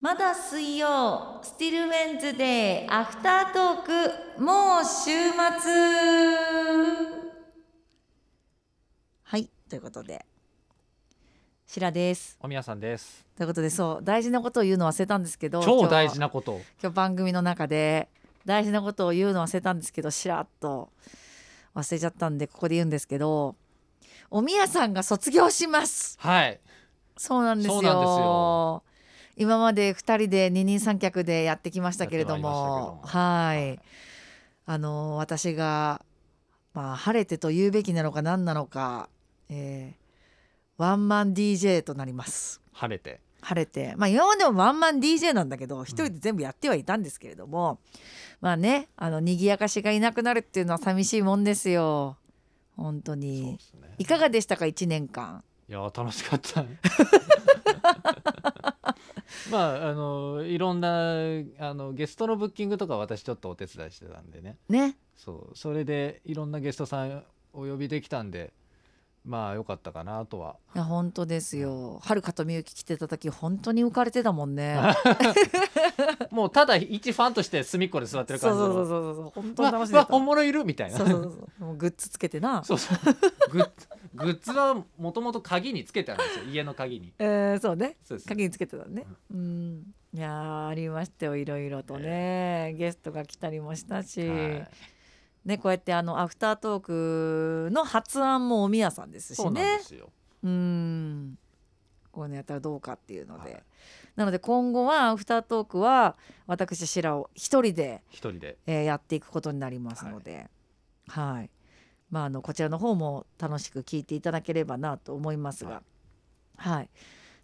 まだ水曜スティルウェンズデーアフタートークもう週末。はいということで。白です。おみやさんです。ということでそう大事なことを言うの忘れたんですけど超大事ななこと。を今日番組の中で大事なことを言うの忘れたんですけどしらっと忘れちゃったんでここで言うんですけどおみやさんが卒業します。はい。そうなんですよ今まで2人で二人三脚でやってきましたけれどもはい、はい。あの私が、まあ、晴れてと言うべきなのか何なのか、えーワンマン DJ となります。晴れて。晴れて。まあ今までもワンマン DJ なんだけど一人で全部やってはいたんですけれども、まあねあの賑やかしがいなくなるっていうのは寂しいもんですよ。本当に。ね。いかがでしたか？1年間いや楽しかった。まああのいろんなあのゲストのブッキングとか私ちょっとお手伝いしてたんでね。ね。そう。それでいろんなゲストさんお呼びできたんでまあ良かったかなとは。いや本当ですよ。はるかとみゆき来てた時本当に浮かれてたもんね。もうただ一ファンとして隅っこで座ってる感じのそうそうそうそう本当わに楽しんでた。わ本物いるみたいな。そうそうそう。もうグッズつけてな。そうそう。グッズグッズはもともと鍵につけてあるんですよ。家の鍵に。えー、そうね。そうです。鍵につけてたね。うん。いやーありましたよ。いろいろとね、ゲストが来たりもしたし、はいねこうやってあのアフタートークの発案もおみやさんですしね。うん。こういうのやったらどうかっていうので、はい。なので今後はアフタートークは私白を一人で一人で。えーやっていくことになりますので、はい、まああのこちらの方も楽しく聞いていただければなと思いますが、はい。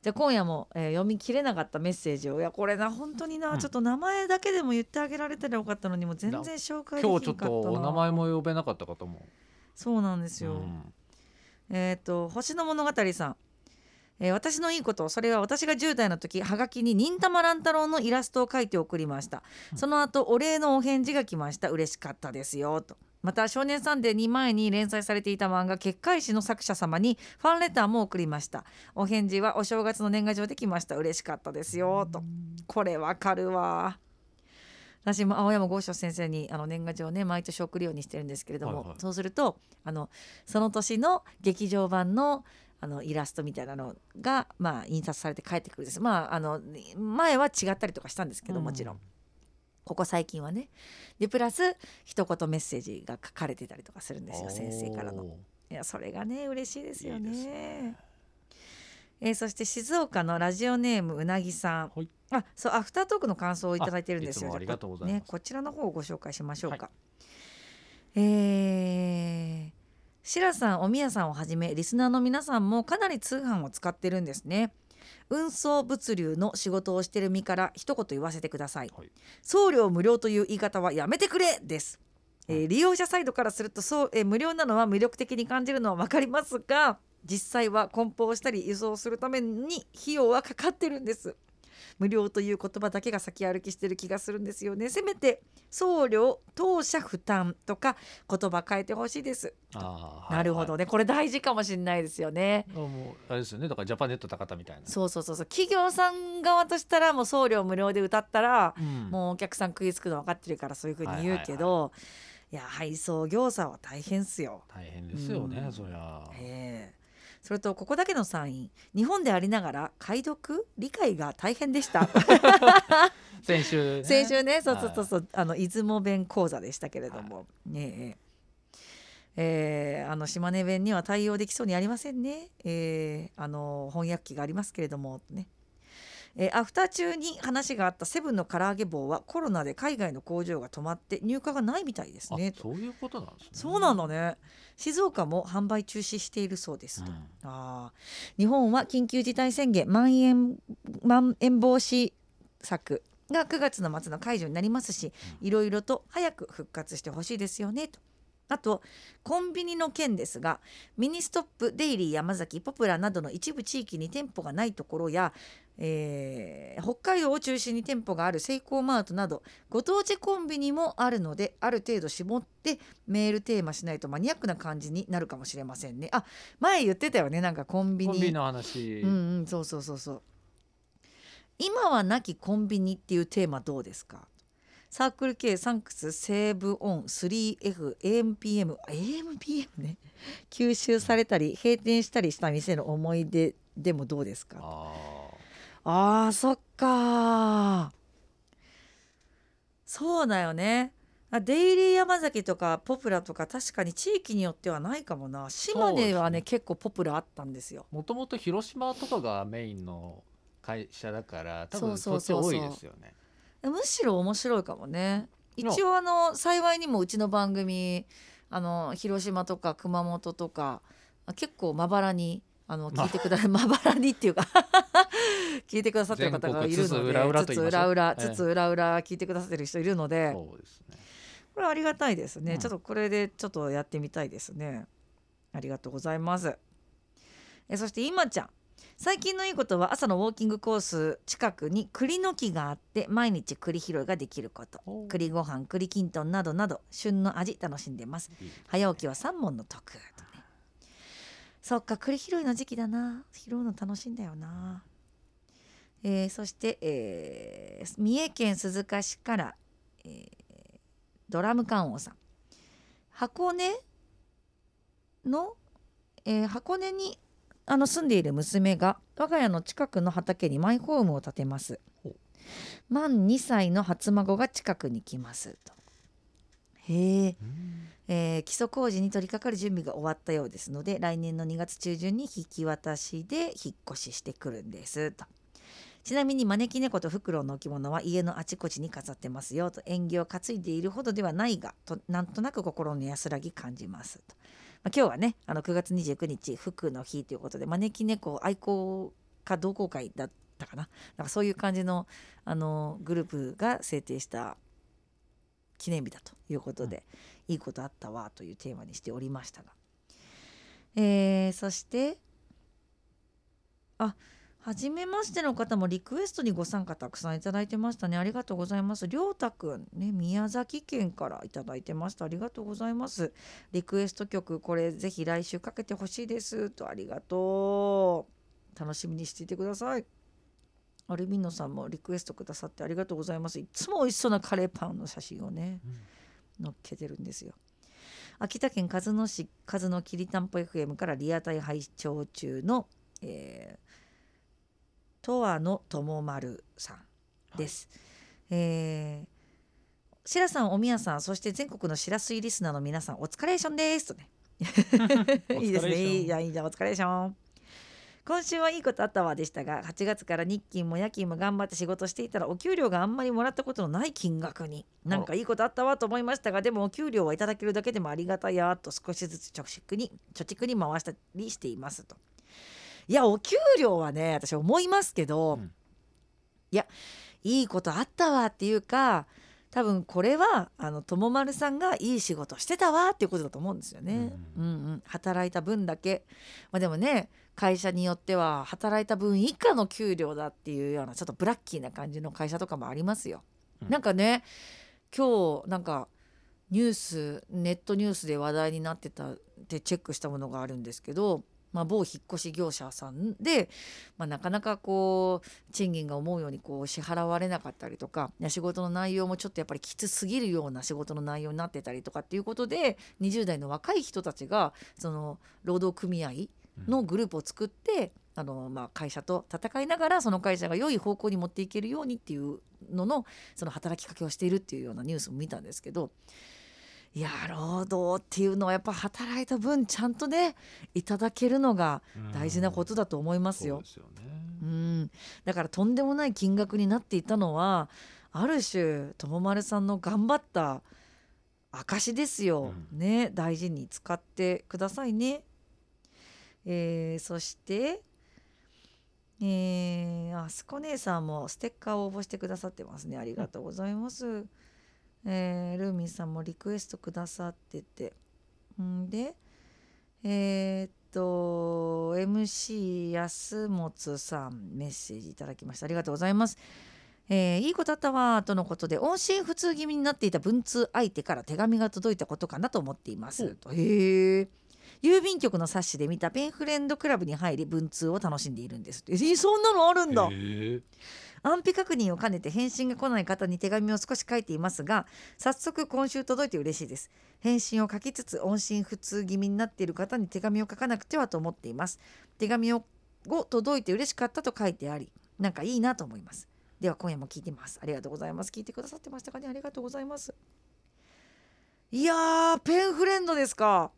じゃあ今夜も、えー読み切れなかったメッセージを。いやこれな本当にな、うん。ちょっと名前だけでも言ってあげられたらよかったのにもう全然紹介できな今日ちょかっとお名前も呼べなかったかと思う。そうなんですよ、うん。えっ、と星の物語さん、えー私のいいことそれは私が10代の時はがきに忍たま乱太郎のイラストを描いて送りました、うん。その後お礼のお返事が来ました。嬉しかったですよ。とまた少年サンデーに前に連載されていた漫画結界誌の作者様にファンレターも送りました。お返事はお正月の年賀状で来ました。嬉しかったですよ。と。これわかるわ。私も青山剛昌先生にあの年賀状をね毎年送るようにしてるんですけれども、はいはい。そうするとあのその年の劇場版のあのイラストみたいなのが、まあ、印刷されて帰ってくるんです。まああの前は違ったりとかしたんですけどもちろん、ここ最近はねでプラス一言メッセージが書かれてたりとかするんですよ先生からの。いやそれがね嬉しいですよね。ねえーそして静岡のラジオネームうなぎさん、はいあそうアフタートークの感想をいただいてるんですよ。ありがとうございますねこちらの方をご紹介しましょうか。えーシラさん、おみやさんをはじめリスナーの皆さんもかなり通販を使ってるんですね。運送物流の仕事をしてる身から一言言わせてください。はい送料無料という言い方はやめてくれです。えーうん利用者サイドからするとそう、えー無料なのは魅力的に感じるのは分かりますが実際は梱包したり輸送するために費用はかかってるんです無料という言葉だけが先歩きしてる気がするんですよね。せめて送料当社負担とか言葉変えてほしいです、あーなるほどはいね。これ大事かもしれないですよね。はいあもうあれですよね。だからジャパネット高田みたいな。そうそうそうそう。企業さん側としたらもう送料無料で歌ったらうん。もうお客さん食いつくの分かってるからそういうふうに言うけど、いや配送業者は大変っすよ。大変ですよね、うん。そりゃ。ええそれとここだけのサイン日本でありながら解読理解が大変でした。先週、ね、先週ね。そうはい。そうそうそうあの出雲弁講座でしたけれども、ねえ。えーあの島根弁には対応できそうにありませんね、えーあの翻訳機がありますけれどもねえーアフター中に話があったセブンの唐揚げ棒はコロナで海外の工場が止まって入荷がないみたいですね。あそういうことなんですね。そうなんだね。静岡も販売中止しているそうです。と、うん。あー。日本は緊急事態宣言まん延まん延防止策が9月の末の解除になりますし、いろいろと早く復活してほしいですよねと。あとコンビニの件ですがミニストップデイリー山崎ポプラなどの一部地域に店舗がないところや、えー北海道を中心に店舗があるセイコーマートなどご当地コンビニもあるのである程度絞ってメールテーマしないとマニアックな感じになるかもしれませんね。あ前言ってたよねなんかコンビニ。コンビニの話、うんうんそうそうそうそう。今はなきコンビニっていうテーマどうですか？サークル K サンクスセーブオン 3F AMPM ね。吸収されたり閉店したりした店の思い出でもどうですか？ああーそっかそうだよね。あデイリー山崎とかポプラとか確かに地域によってはないかもな。島根はねね。結構ポプラあったんですよ。もともと広島とかがメインの会社だから多分そっち多そうそう。そういですよねむしろ面白いかもね。一応あの幸いにもうちの番組あの広島とか熊本とかあ結構まばらにあのま聞いてください まばらにっていうか 聞いてくださってる方がいるので全国津々浦々と言いましょう。津々浦々ええ。津々浦々聞いてくださってる人いるので、ね。これありがたいですね、うん。ちょっとこれでちょっとやってみたいですね。ありがとうございます。えそして今ちゃん最近のいいことは朝のウォーキングコース近くに栗の木があって毎日栗拾いができること。お栗ご飯栗きんとんなどなど旬の味楽しんでます。早起きは三問の得とね。そっか栗拾いの時期だな。拾うの楽しいんだよな。えーそして、えー三重県鈴鹿市から、えードラム缶王さん。箱根の、えー箱根にあの住んでいる娘が我が家の近くの畑にマイホームを建てます。満2歳の初孫が近くに来ます。と。へえ。ー基礎工事に取り掛かる準備が終わったようですので来年の2月中旬に引き渡しで引っ越ししてくるんです。と。ちなみに招き猫とフクロウの置物は家のあちこちに飾ってますよ。と。縁起を担いでいるほどではないがとなんとなく心の安らぎ感じます。と、まあ、今日はねあの9月29日福の日ということで招き猫愛好家同好会だったかな。なんかそういう感じのあのグループが制定した記念日だということで、いいことあったわというテーマにしておりましたが、えーそしてあ初めましての方もリクエストにご参加たくさんいただいてましたね。ありがとうございます。りょうたくんね宮崎県からいただいてました。ありがとうございます。リクエスト曲これぜひ来週かけてほしいです。とありがとう。楽しみにしていてください。アルビノさんもリクエストくださってありがとうございます。いつも美味しそうなカレーパンの写真をね載っけてるんですよ。秋田県鹿角市鹿角きりたんぽ FM からリアタイ拝聴中の、えー、とわのともまるさんです、えー白さんおみやさんそして全国のしらすいリスナーの皆さんお疲れーションです。と ねいいですね。いいじゃんいいじゃんお疲れーション今週はいいことあったわでしたが8月から日勤も夜勤も頑張って仕事していたらお給料があんまりもらったことのない金額になんかいいことあったわと思いましたがでもお給料はいただけるだけでもありがたやと少しずつ貯蓄に貯蓄に回したりしていますといやお給料はね私思いますけど、うん。いやいいことあったわっていうか多分これはあの友丸さんがいい仕事してたわっていうことだと思うんですよね。ううん。うん、働いた分だけ、まあ、でもね会社によっては働いた分以下の給料だっていうようなちょっとブラッキーな感じの会社とかもありますよ。うん。なんかね今日なんかニュースネットニュースで話題になってたでチェックしたものがあるんですけど、まあ、某引っ越し業者さんで、まあ、なかなかこう賃金が思うようにこう支払われなかったりとか仕事の内容もちょっとやっぱりきつすぎるような仕事の内容になってたりとかっていうことで20代の若い人たちがその労働組合のグループを作って、あのまあ、会社と戦いながらその会社が良い方向に持っていけるようにっていうののその働きかけをしているっていうようなニュースも見たんですけどいや労働っていうのはやっぱ働いた分ちゃんとねいただけるのが大事なことだと思いますよそう。ですよねうん、だからとんでもない金額になっていたのはある種友丸さんの頑張った証ですよ、ね大事に使ってくださいね。えーそして、えー、あすこ姉さんもステッカーを応募してくださってますねありがとうございます。えールーミンさんもリクエストくださっててんでえーっと MC 安本さんメッセージいただきましたありがとうございます。えーいいことあったわとのことで音信不通気味になっていた文通相手から手紙が届いたことかなと思っています。とへえ郵便局の冊子で見たペンフレンドクラブに入り文通を楽しんでいるんですえーそんなのあるんだ。安否確認を兼ねて返信が来ない方に手紙を少し書いていますが早速今週届いて嬉しいです。返信を書きつつ音信不通気味になっている方に手紙を書かなくてはと思っています。手紙をを届いて嬉しかったと書いてありなんかいいなと思います。では今夜も聞いてます。ありがとうございます。聞いてくださってましたかね。ありがとうございます。いやーペンフレンドですか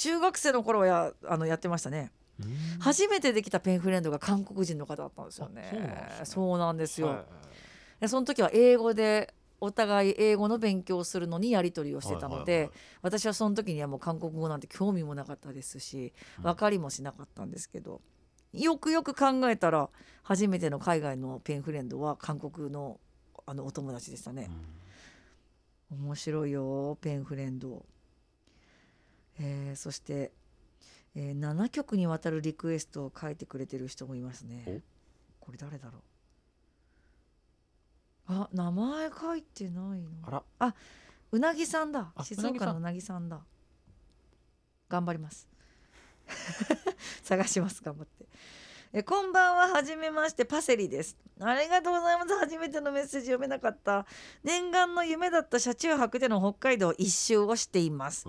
中学生の頃はやあのやってましたね。うん。初めてできたペンフレンドが韓国人の方だったんですよね。あそうなんですよ。はいでその時は英語でお互い英語の勉強をするのにやり取りをしてたので、はいはいはい。私はその時にはもう韓国語なんて興味もなかったですしうん。分かりもしなかったんですけど、よくよく考えたら初めての海外のペンフレンドは韓国のあのお友達でしたね。面白いよペンフレンド、えーそして、えー7曲にわたるリクエストを書いてくれてる人もいますね。これ誰だろう？あ名前書いてないの。あら。うなぎさんだ。あ静岡のうなぎさんだ。頑張ります。探します頑張ってえこんばんは。はじめまして。パセリです。ありがとうございます。初めてのメッセージ読めなかった。念願の夢だった車中泊での北海道一周をしています。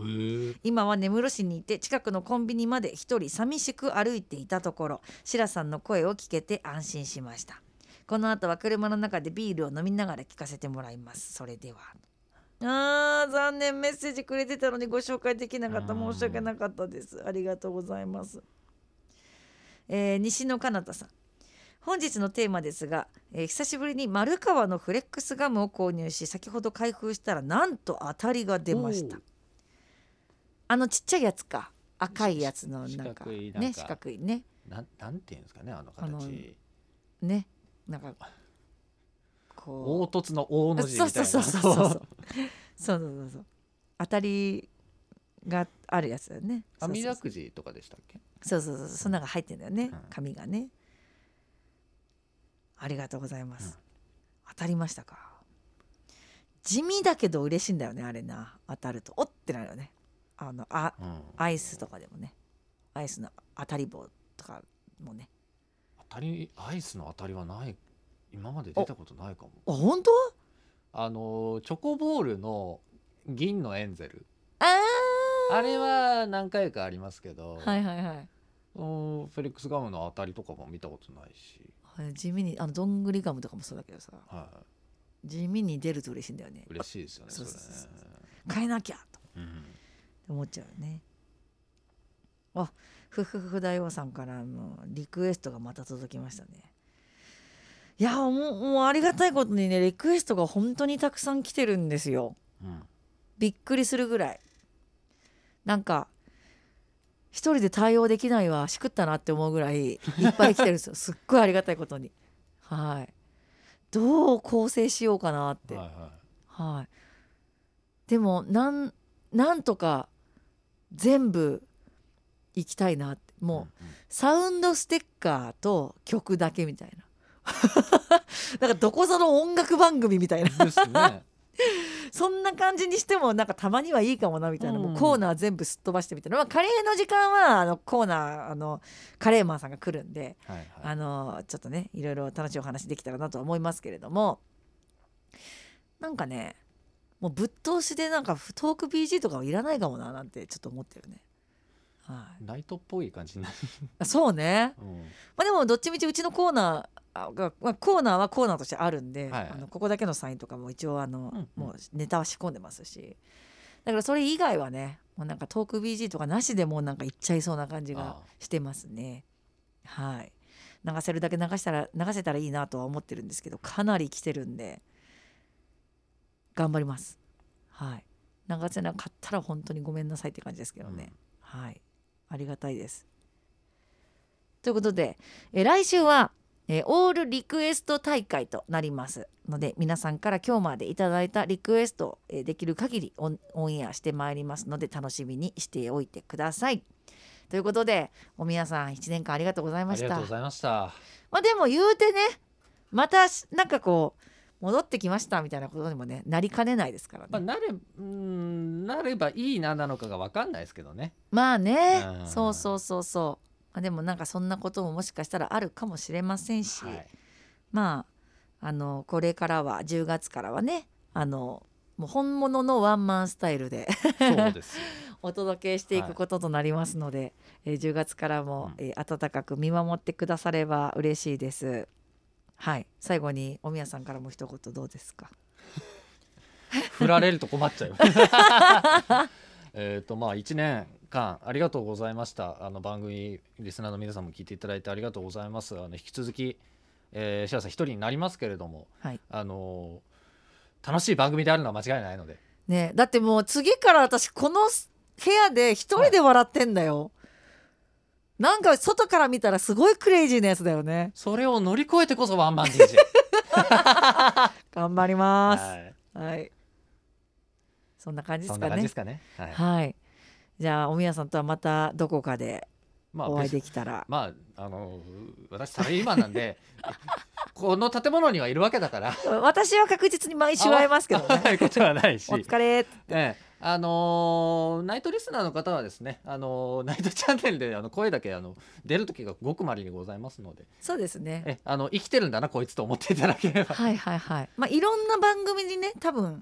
今は根室市にいて近くのコンビニまで一人寂しく歩いていたところシラさんの声を聞けて安心しました。この後は車の中でビールを飲みながら聞かせてもらいます。それでは。あー残念。メッセージくれてたのにご紹介できなかった。うん申し訳なかったです。ありがとうございます、えー、西野かなたさん。本日のテーマですが、えー、久しぶりに丸川のフレックスガムを購入し先ほど開封したらなんと当たりが出ました。あのちっちゃいやつか。赤いやつのなんかね四角いね。なんなんていうんですかねあの形。ねなんかこう。凹凸の凹の字みたいな。そうそうそうそう。そうそうそうそう。当たりがあるやつだよね。網だくじとかでしたっけ？そうそうそうそん。なのが入ってんだよね、うん。紙がね。ありがとうございます、うん。当たりましたか？地味だけど嬉しいんだよねあれな。当たると。おってなるよね。あのあうん。アイスとかでもね。アイスの当たり棒とかもね。当たりアイスの当たりはない。今まで出たことないかも。あ本当？あのチョコボールの銀のエンゼル。あーあれは何回かありますけど、はいはいはい。うんフェレックスガムの当たりとかも見たことないし、はい地味にあのどんぐりガムとかもそうだけどさは地味に出ると嬉しいんだよね。い、嬉しいですよねそれねそうそう。そう変えなきゃと。うん。思っちゃうよね。あふふふ大王さんからのリクエストがまた届きましたね。いやもうもうありがたいことにねリクエストが本当にたくさん来てるんですよ。うん。びっくりするぐらいなんか一人で対応できないわしくったなって思うぐらいいっぱい来てるんですよ。すっごいありがたいことに。はい。どう構成しようかなって。はいははい。でもなんなんとか全部行きたいなって。いもう、サウンドステッカーと曲だけみたいな。なんかどこぞの音楽番組みたいな。うんですね そんな感じにしてもなんかたまにはいいかもなみたいな、もううんコーナー全部すっ飛ばしてみたいな、まあ、カレーの時間はあのコーナーあのカレーマンさんが来るんではいはい。あのちょっとねいろいろ楽しいお話できたらなとは思いますけれども。なんかねもうぶっ通しでなんかトーク BG とかはいらないかもななんてちょっと思ってるね。はい。ナイトっぽい感じになる、あ、そうね、うん。まあ、でもどっちみちうちのコーナーが、まあ、コーナーはコーナーとしてあるんで、はいはい。あのここだけのサインとかも一応あの、うんうん。もうネタは仕込んでますし。だからそれ以外はねもうなんかトーク BG とかなしでもうなんかいっちゃいそうな感じがあしてますね。はい。流せるだけ流したら流せたらいいなとは思ってるんですけどかなり来てるんで頑張ります。はい。流せなかったら本当にごめんなさいって感じですけどね。はいありがたいです。ということで、えー来週は、えーオールリクエスト大会となりますので皆さんから今日までいただいたリクエストを、えーできる限りオンオンエアしてまいりますので楽しみにしておいてください。ということでおみやさん1年間ありがとうございましたありがとうご。ざいましたまあでも言うてねまたしなんかこう戻ってきましたみたいなことにもねなりかねないですからね。まあ、なれうんなればいいななのかが分かんないですけどね。まあねうん。そうそうそうそう。まあでもなんかそんなことももしかしたらあるかもしれませんし、はい。まああのこれからは10月からはねあのもう本物のワンマンスタイルで お届けしていくこととなりますので、えー10月からも、えー温かく見守ってくだされば嬉しいです。はい。最後におみやさんからも一言どうですか？振られると困っちゃうよ。えっとまあ1年間ありがとうございました。あの番組リスナーの皆さんも聞いていただいてありがとうございます。あの引き続き、えー、シアさん一人になりますけれどもはい。あの楽しい番組であるのは間違いないので。ねだってもう次から私この部屋で一人で笑ってんだよ、なんか外から見たらすごいクレイジーなやつだよね。それを乗り越えてこそワンマン DJ 頑張ります。はい。はい。そんな感じでそんな感じすかねですかね。はい。はい。じゃあおみやさんとはまたどこかでまあお会い別できたら、まああの私サラリーマンなんで この建物にはいるわけだから。私は確実に毎週会えますけどね。会うことはないし。お疲れええあのーナイトリスナーの方はですね、あのーナイトチャンネルであの声だけあの出る時がごくまれにございますので。そうですね。えあの生きてるんだなこいつと思っていただければ。はいはいはい。まあいろんな番組にね多分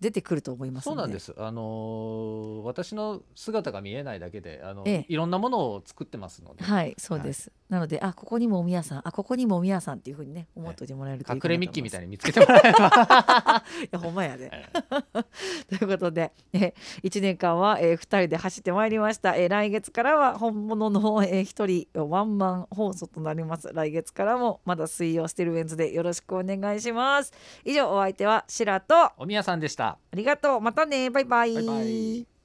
出てくると思いますそうなんです。すあのー私の姿が見えないだけであの、ええ。いろんなものを作ってますので、はいそうです、なのであここにもおみやさんあここにもおみやさんっていうふうにね思っておいてもらえるといい隠かなと思います。れミッキーみたいに見つけてもらえれば、いやほんまやで。え ということで、え1年間は、え2人で走ってまいりました、え来月からは本物の、え1人ワンマン放送となります。来月からもまだ水曜ステルウェンズでよろしくお願いします。以上お相手はシラとあおみやさんでしたありがとう。またね。バイバイ。バイバイ。